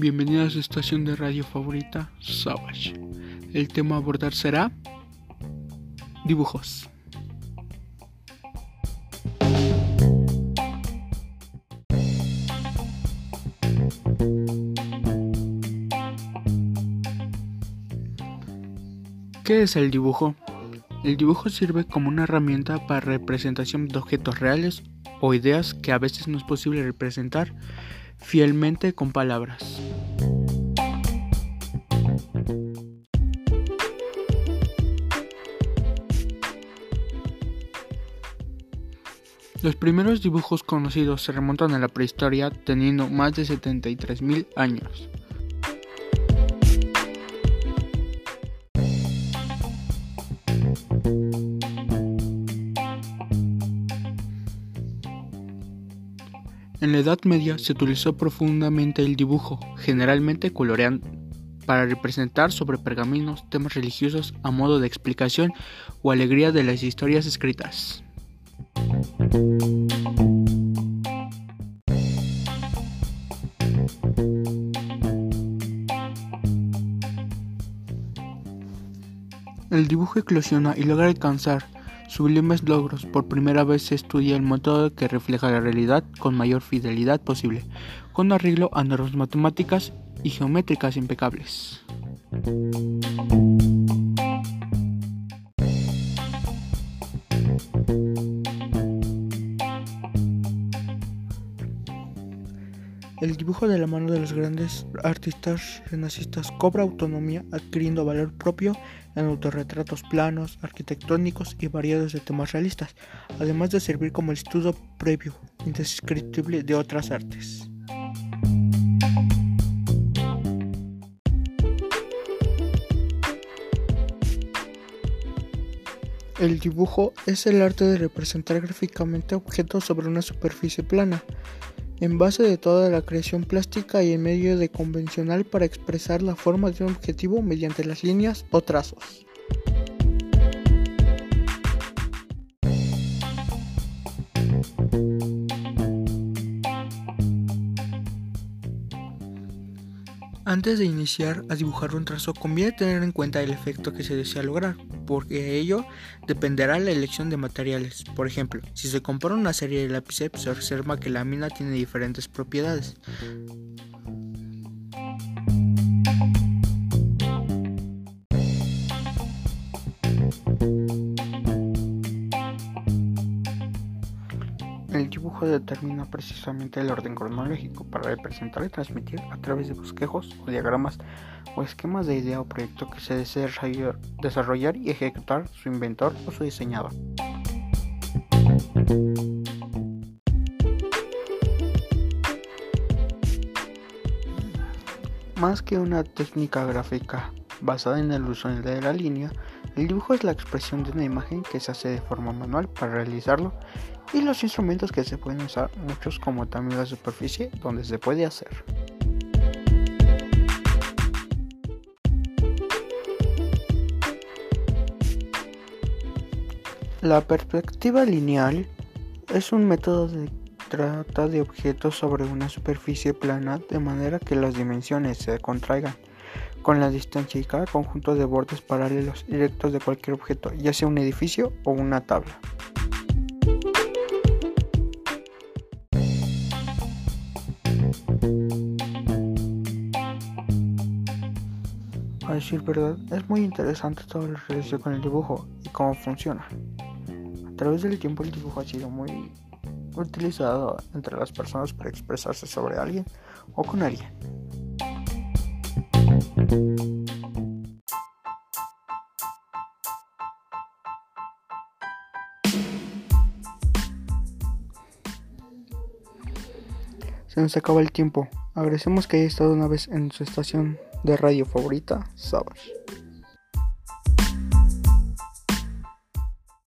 Bienvenido a su estación de radio favorita, Savage. El tema a abordar será dibujos. ¿Qué es el dibujo? El dibujo sirve como una herramienta para representación de objetos reales o ideas que a veces no es posible representar fielmente con palabras. Los primeros dibujos conocidos se remontan a la prehistoria teniendo más de 73.000 años. En la Edad Media se utilizó profundamente el dibujo, generalmente coloreando, para representar sobre pergaminos temas religiosos a modo de explicación o alegría de las historias escritas. El dibujo eclosiona y logra alcanzar sublimes logros. Por primera vez se estudia el método que refleja la realidad con mayor fidelidad posible, con arreglo a normas matemáticas y geométricas impecables. El dibujo de la mano de los grandes artistas renacistas cobra autonomía adquiriendo valor propio en autorretratos planos, arquitectónicos y variados de temas realistas, además de servir como el estudio previo, indescriptible de otras artes. El dibujo es el arte de representar gráficamente objetos sobre una superficie plana en base de toda la creación plástica y en medio de convencional para expresar la forma de un objetivo mediante las líneas o trazos. Antes de iniciar a dibujar un trazo conviene tener en cuenta el efecto que se desea lograr, porque de ello dependerá la elección de materiales. Por ejemplo, si se compara una serie de lápices, se observa que la mina tiene diferentes propiedades. El dibujo determina precisamente el orden cronológico para representar y transmitir a través de bosquejos o diagramas o esquemas de idea o proyecto que se desea desarrollar y ejecutar su inventor o su diseñador. Más que una técnica gráfica basada en el uso de la línea, el dibujo es la expresión de una imagen que se hace de forma manual para realizarlo y los instrumentos que se pueden usar muchos como también la superficie donde se puede hacer. La perspectiva lineal es un método de trata de objetos sobre una superficie plana de manera que las dimensiones se contraigan con la distancia y cada conjunto de bordes paralelos directos de cualquier objeto, ya sea un edificio o una tabla. A decir verdad, es muy interesante todo lo relacionado con el dibujo y cómo funciona. A través del tiempo el dibujo ha sido muy utilizado entre las personas para expresarse sobre alguien o con alguien. Se nos acaba el tiempo. Agradecemos que haya estado una vez en su estación de radio favorita, Savage.